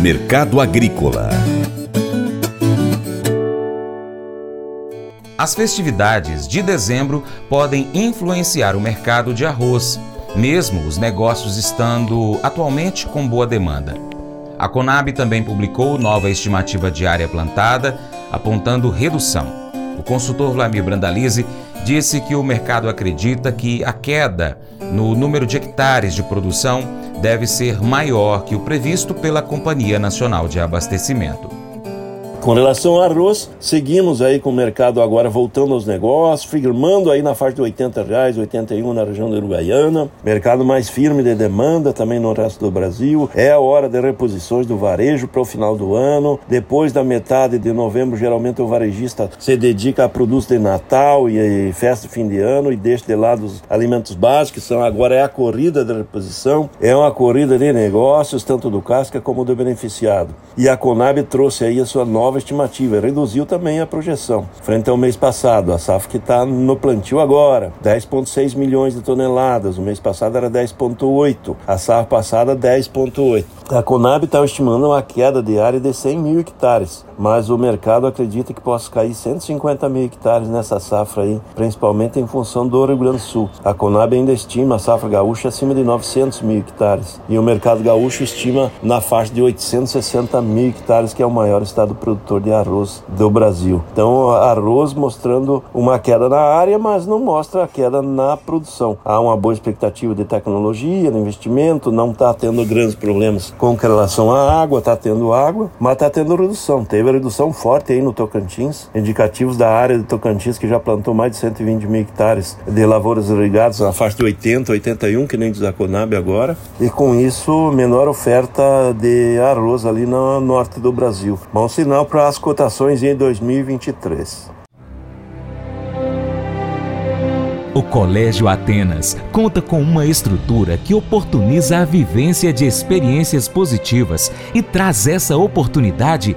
Mercado Agrícola As festividades de dezembro podem influenciar o mercado de arroz, mesmo os negócios estando atualmente com boa demanda. A Conab também publicou nova estimativa de área plantada, apontando redução. O consultor Vlamir Brandalize disse que o mercado acredita que a queda no número de hectares de produção deve ser maior que o previsto pela Companhia Nacional de Abastecimento. Com relação ao arroz, seguimos aí com o mercado agora voltando aos negócios, firmando aí na faixa de 80 reais, 81 na região da Uruguaiana. Mercado mais firme de demanda também no resto do Brasil. É a hora de reposições do varejo para o final do ano. Depois da metade de novembro, geralmente o varejista se dedica a produtos de Natal e festa de fim de ano e deixa de lado os alimentos básicos. São agora é a corrida de reposição, é uma corrida de negócios tanto do casca como do beneficiado. E a Conab trouxe aí a sua nova nova estimativa, reduziu também a projeção. Frente ao mês passado, a safra que está no plantio agora, 10,6 milhões de toneladas, o mês passado era 10,8, a safra passada 10,8. A Conab está estimando uma queda de área de 100 mil hectares, mas o mercado acredita que possa cair 150 mil hectares nessa safra aí, principalmente em função do Rio Grande do Sul. A Conab ainda estima a safra gaúcha acima de 900 mil hectares e o mercado gaúcho estima na faixa de 860 mil hectares, que é o maior estado produtor de arroz do Brasil. Então, arroz mostrando uma queda na área, mas não mostra a queda na produção. Há uma boa expectativa de tecnologia, de investimento, não está tendo grandes problemas com relação à água, está tendo água, mas está tendo redução. Teve redução forte aí no Tocantins, indicativos da área do Tocantins que já plantou mais de 120 mil hectares de lavouras irrigadas na faixa de 80, 81, que nem diz a Conab agora, e com isso menor oferta de arroz ali no norte do Brasil. Bom sinal para as cotações em 2023. O Colégio Atenas conta com uma estrutura que oportuniza a vivência de experiências positivas e traz essa oportunidade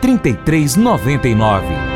3399.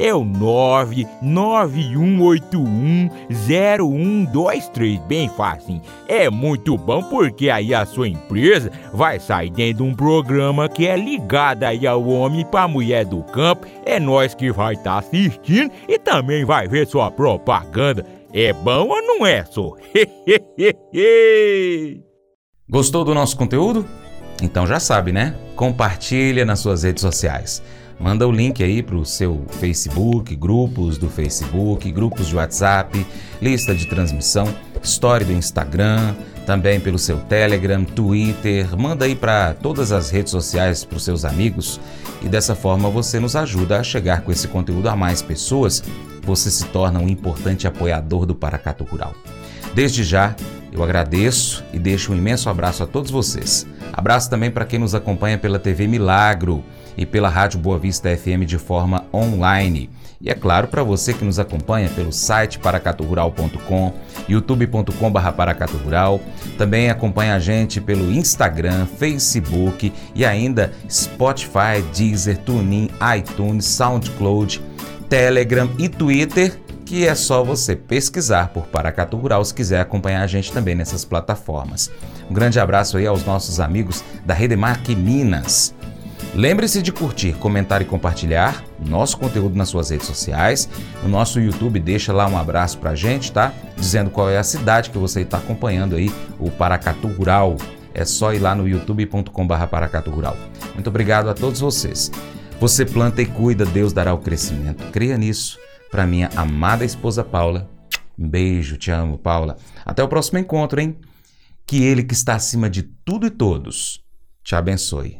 é o 991810123. Bem fácil. É muito bom porque aí a sua empresa vai sair dentro de um programa que é ligado aí ao homem para mulher do campo. É nós que vai estar tá assistindo e também vai ver sua propaganda. É bom ou não é, só? Gostou do nosso conteúdo? Então já sabe, né? Compartilha nas suas redes sociais. Manda o link aí para o seu Facebook, grupos do Facebook, grupos de WhatsApp, lista de transmissão, história do Instagram, também pelo seu Telegram, Twitter. Manda aí para todas as redes sociais para os seus amigos e dessa forma você nos ajuda a chegar com esse conteúdo a mais pessoas. Você se torna um importante apoiador do Paracato Rural. Desde já, eu agradeço e deixo um imenso abraço a todos vocês. Abraço também para quem nos acompanha pela TV Milagro e pela Rádio Boa Vista FM de forma online. E é claro, para você que nos acompanha pelo site paracaturural.com, youtube.com.br também acompanha a gente pelo Instagram, Facebook e ainda Spotify, Deezer, TuneIn, iTunes, SoundCloud, Telegram e Twitter que é só você pesquisar por Paracatu Rural se quiser acompanhar a gente também nessas plataformas. Um grande abraço aí aos nossos amigos da Redemac Minas. Lembre-se de curtir, comentar e compartilhar nosso conteúdo nas suas redes sociais. No nosso YouTube, deixa lá um abraço pra gente, tá? Dizendo qual é a cidade que você está acompanhando aí, o Paracatu Rural. É só ir lá no youtube.com.br Paracatu Rural. Muito obrigado a todos vocês. Você planta e cuida, Deus dará o crescimento. Creia nisso para minha amada esposa Paula. Um beijo, te amo, Paula. Até o próximo encontro, hein? Que Ele que está acima de tudo e todos te abençoe.